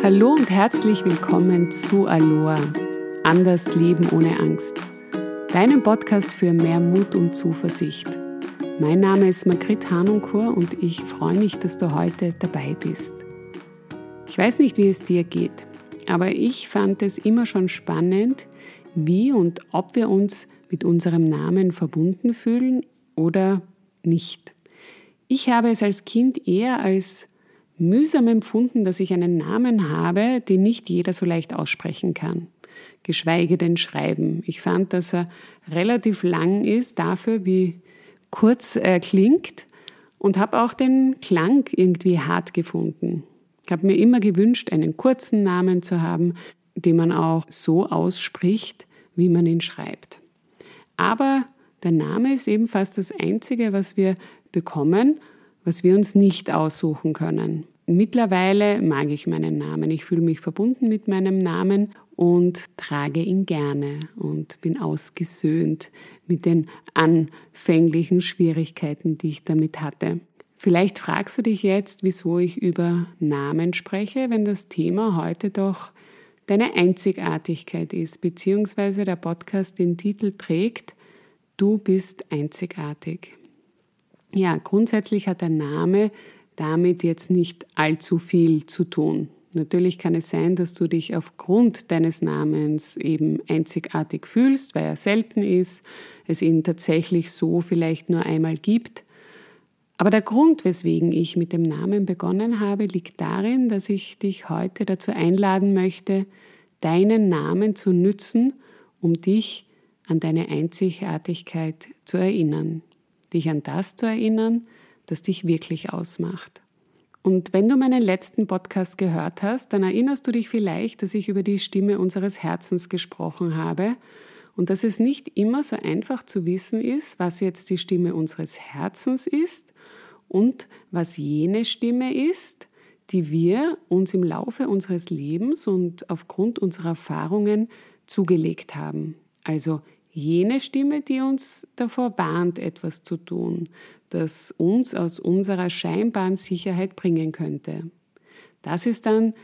Hallo und herzlich willkommen zu Aloha. Anders Leben ohne Angst. Deinem Podcast für mehr Mut und Zuversicht. Mein Name ist Margrit Hanunkur und ich freue mich, dass du heute dabei bist. Ich weiß nicht, wie es dir geht, aber ich fand es immer schon spannend, wie und ob wir uns mit unserem Namen verbunden fühlen oder nicht. Ich habe es als Kind eher als mühsam empfunden, dass ich einen Namen habe, den nicht jeder so leicht aussprechen kann, geschweige denn schreiben. Ich fand, dass er relativ lang ist dafür, wie kurz er klingt und habe auch den Klang irgendwie hart gefunden. Ich habe mir immer gewünscht, einen kurzen Namen zu haben, den man auch so ausspricht, wie man ihn schreibt. Aber der Name ist eben fast das Einzige, was wir bekommen was wir uns nicht aussuchen können. Mittlerweile mag ich meinen Namen. Ich fühle mich verbunden mit meinem Namen und trage ihn gerne und bin ausgesöhnt mit den anfänglichen Schwierigkeiten, die ich damit hatte. Vielleicht fragst du dich jetzt, wieso ich über Namen spreche, wenn das Thema heute doch deine Einzigartigkeit ist, beziehungsweise der Podcast den Titel trägt, Du bist einzigartig. Ja, grundsätzlich hat der Name damit jetzt nicht allzu viel zu tun. Natürlich kann es sein, dass du dich aufgrund deines Namens eben einzigartig fühlst, weil er selten ist, es ihn tatsächlich so vielleicht nur einmal gibt. Aber der Grund, weswegen ich mit dem Namen begonnen habe, liegt darin, dass ich dich heute dazu einladen möchte, deinen Namen zu nützen, um dich an deine Einzigartigkeit zu erinnern dich an das zu erinnern, das dich wirklich ausmacht. Und wenn du meinen letzten Podcast gehört hast, dann erinnerst du dich vielleicht, dass ich über die Stimme unseres Herzens gesprochen habe und dass es nicht immer so einfach zu wissen ist, was jetzt die Stimme unseres Herzens ist und was jene Stimme ist, die wir uns im Laufe unseres Lebens und aufgrund unserer Erfahrungen zugelegt haben. Also jene Stimme, die uns davor warnt, etwas zu tun, das uns aus unserer scheinbaren Sicherheit bringen könnte. Das ist dann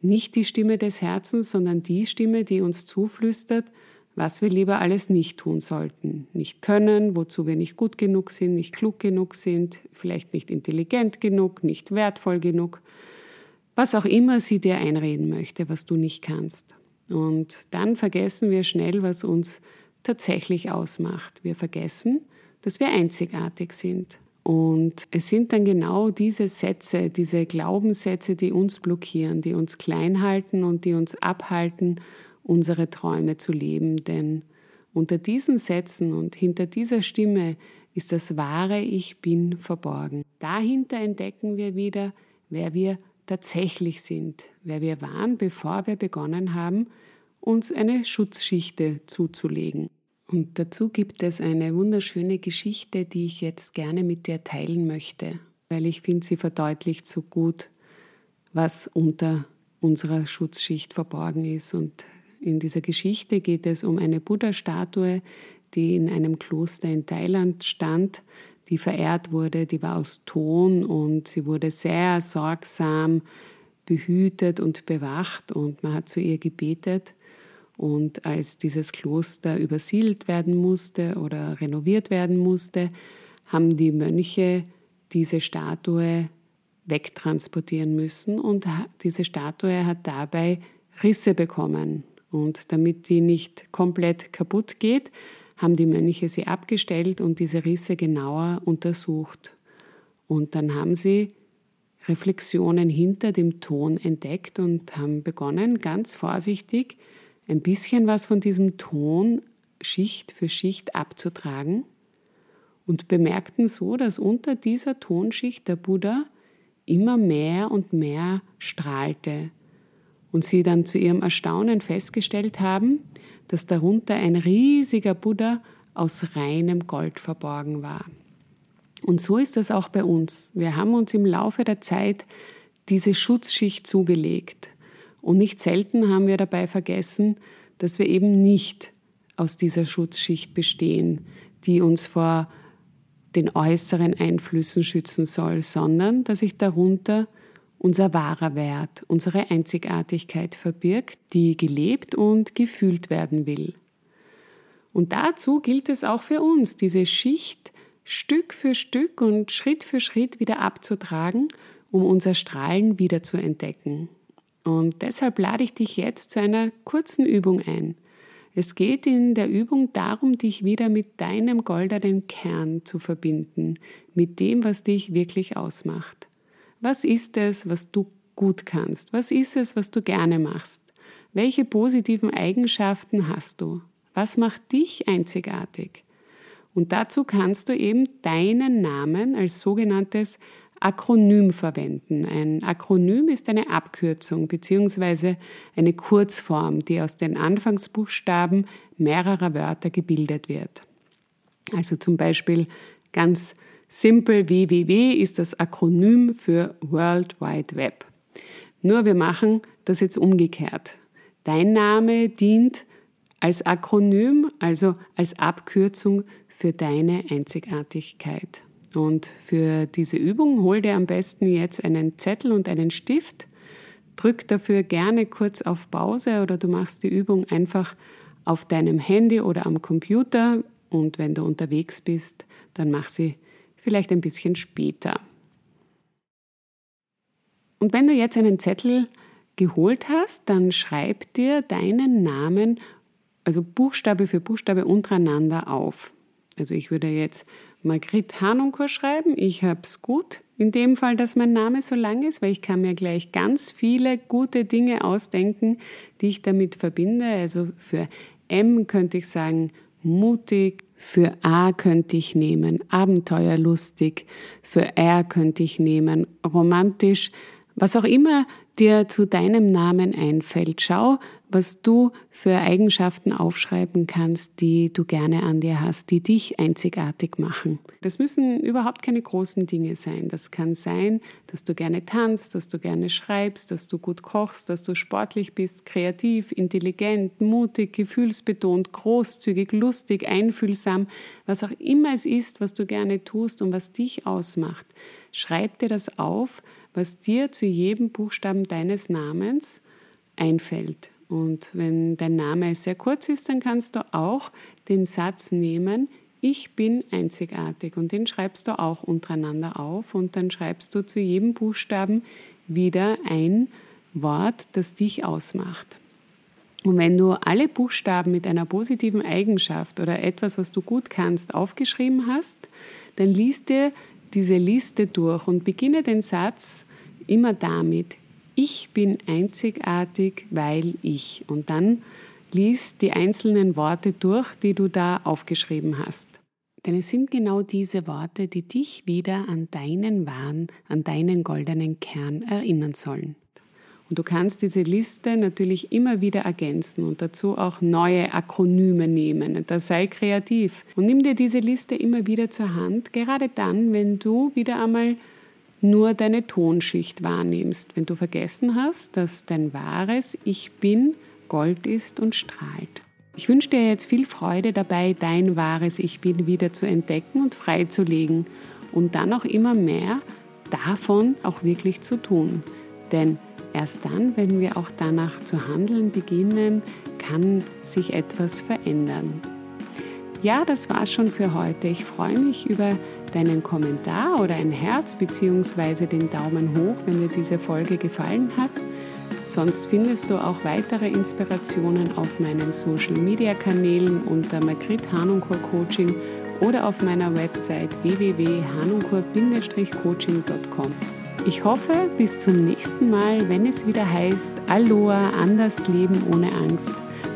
nicht die Stimme des Herzens, sondern die Stimme, die uns zuflüstert, was wir lieber alles nicht tun sollten. Nicht können, wozu wir nicht gut genug sind, nicht klug genug sind, vielleicht nicht intelligent genug, nicht wertvoll genug. Was auch immer sie dir einreden möchte, was du nicht kannst. Und dann vergessen wir schnell, was uns tatsächlich ausmacht. Wir vergessen, dass wir einzigartig sind. Und es sind dann genau diese Sätze, diese Glaubenssätze, die uns blockieren, die uns klein halten und die uns abhalten, unsere Träume zu leben. Denn unter diesen Sätzen und hinter dieser Stimme ist das wahre Ich bin verborgen. Dahinter entdecken wir wieder, wer wir tatsächlich sind, wer wir waren, bevor wir begonnen haben, uns eine Schutzschichte zuzulegen. Und dazu gibt es eine wunderschöne Geschichte, die ich jetzt gerne mit dir teilen möchte, weil ich finde, sie verdeutlicht so gut, was unter unserer Schutzschicht verborgen ist. Und in dieser Geschichte geht es um eine Buddha-Statue, die in einem Kloster in Thailand stand, die verehrt wurde, die war aus Ton und sie wurde sehr sorgsam behütet und bewacht und man hat zu ihr gebetet. Und als dieses Kloster übersiedelt werden musste oder renoviert werden musste, haben die Mönche diese Statue wegtransportieren müssen und diese Statue hat dabei Risse bekommen. Und damit die nicht komplett kaputt geht, haben die Mönche sie abgestellt und diese Risse genauer untersucht. Und dann haben sie Reflexionen hinter dem Ton entdeckt und haben begonnen, ganz vorsichtig ein bisschen was von diesem Ton Schicht für Schicht abzutragen und bemerkten so, dass unter dieser Tonschicht der Buddha immer mehr und mehr strahlte und sie dann zu ihrem Erstaunen festgestellt haben, dass darunter ein riesiger Buddha aus reinem Gold verborgen war. Und so ist das auch bei uns. Wir haben uns im Laufe der Zeit diese Schutzschicht zugelegt. Und nicht selten haben wir dabei vergessen, dass wir eben nicht aus dieser Schutzschicht bestehen, die uns vor den äußeren Einflüssen schützen soll, sondern dass sich darunter unser wahrer Wert, unsere Einzigartigkeit verbirgt, die gelebt und gefühlt werden will. Und dazu gilt es auch für uns, diese Schicht Stück für Stück und Schritt für Schritt wieder abzutragen, um unser Strahlen wieder zu entdecken. Und deshalb lade ich dich jetzt zu einer kurzen Übung ein. Es geht in der Übung darum, dich wieder mit deinem goldenen Kern zu verbinden, mit dem, was dich wirklich ausmacht. Was ist es, was du gut kannst? Was ist es, was du gerne machst? Welche positiven Eigenschaften hast du? Was macht dich einzigartig? Und dazu kannst du eben deinen Namen als sogenanntes Akronym verwenden. Ein Akronym ist eine Abkürzung bzw. eine Kurzform, die aus den Anfangsbuchstaben mehrerer Wörter gebildet wird. Also zum Beispiel ganz simpel WWW ist das Akronym für World Wide Web. Nur wir machen das jetzt umgekehrt. Dein Name dient als Akronym, also als Abkürzung für deine Einzigartigkeit. Und für diese Übung hol dir am besten jetzt einen Zettel und einen Stift. Drück dafür gerne kurz auf Pause oder du machst die Übung einfach auf deinem Handy oder am Computer. Und wenn du unterwegs bist, dann mach sie vielleicht ein bisschen später. Und wenn du jetzt einen Zettel geholt hast, dann schreib dir deinen Namen, also Buchstabe für Buchstabe untereinander auf. Also ich würde jetzt Margrit Hanunkur schreiben. Ich habe es gut. In dem Fall, dass mein Name so lang ist, weil ich kann mir gleich ganz viele gute Dinge ausdenken, die ich damit verbinde. Also für M könnte ich sagen mutig, für A könnte ich nehmen abenteuerlustig, für R könnte ich nehmen romantisch, was auch immer dir zu deinem Namen einfällt. Schau, was du für Eigenschaften aufschreiben kannst, die du gerne an dir hast, die dich einzigartig machen. Das müssen überhaupt keine großen Dinge sein. Das kann sein, dass du gerne tanzt, dass du gerne schreibst, dass du gut kochst, dass du sportlich bist, kreativ, intelligent, mutig, gefühlsbetont, großzügig, lustig, einfühlsam, was auch immer es ist, was du gerne tust und was dich ausmacht. Schreib dir das auf, was dir zu jedem Buchstaben deines Namens einfällt. Und wenn dein Name sehr kurz ist, dann kannst du auch den Satz nehmen, ich bin einzigartig und den schreibst du auch untereinander auf und dann schreibst du zu jedem Buchstaben wieder ein Wort, das dich ausmacht. Und wenn du alle Buchstaben mit einer positiven Eigenschaft oder etwas, was du gut kannst, aufgeschrieben hast, dann liest dir diese Liste durch und beginne den Satz immer damit, ich bin einzigartig, weil ich. Und dann lies die einzelnen Worte durch, die du da aufgeschrieben hast. Denn es sind genau diese Worte, die dich wieder an deinen Wahn, an deinen goldenen Kern erinnern sollen. Und du kannst diese Liste natürlich immer wieder ergänzen und dazu auch neue Akronyme nehmen. Da sei kreativ und nimm dir diese Liste immer wieder zur Hand, gerade dann, wenn du wieder einmal nur deine Tonschicht wahrnimmst, wenn du vergessen hast, dass dein wahres Ich bin Gold ist und strahlt. Ich wünsche dir jetzt viel Freude dabei, dein wahres Ich bin wieder zu entdecken und freizulegen und dann auch immer mehr davon auch wirklich zu tun. Denn erst dann, wenn wir auch danach zu handeln beginnen, kann sich etwas verändern. Ja, das war's schon für heute. Ich freue mich über deinen Kommentar oder ein Herz bzw. den Daumen hoch, wenn dir diese Folge gefallen hat. Sonst findest du auch weitere Inspirationen auf meinen Social Media Kanälen unter Magrit Hanunkur Coaching oder auf meiner Website www.hanunkur-coaching.com. Ich hoffe, bis zum nächsten Mal, wenn es wieder heißt Aloha, anders leben ohne Angst.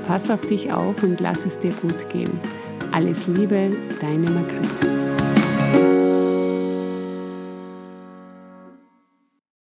Pass auf dich auf und lass es dir gut gehen. Alles Liebe, deine Margret.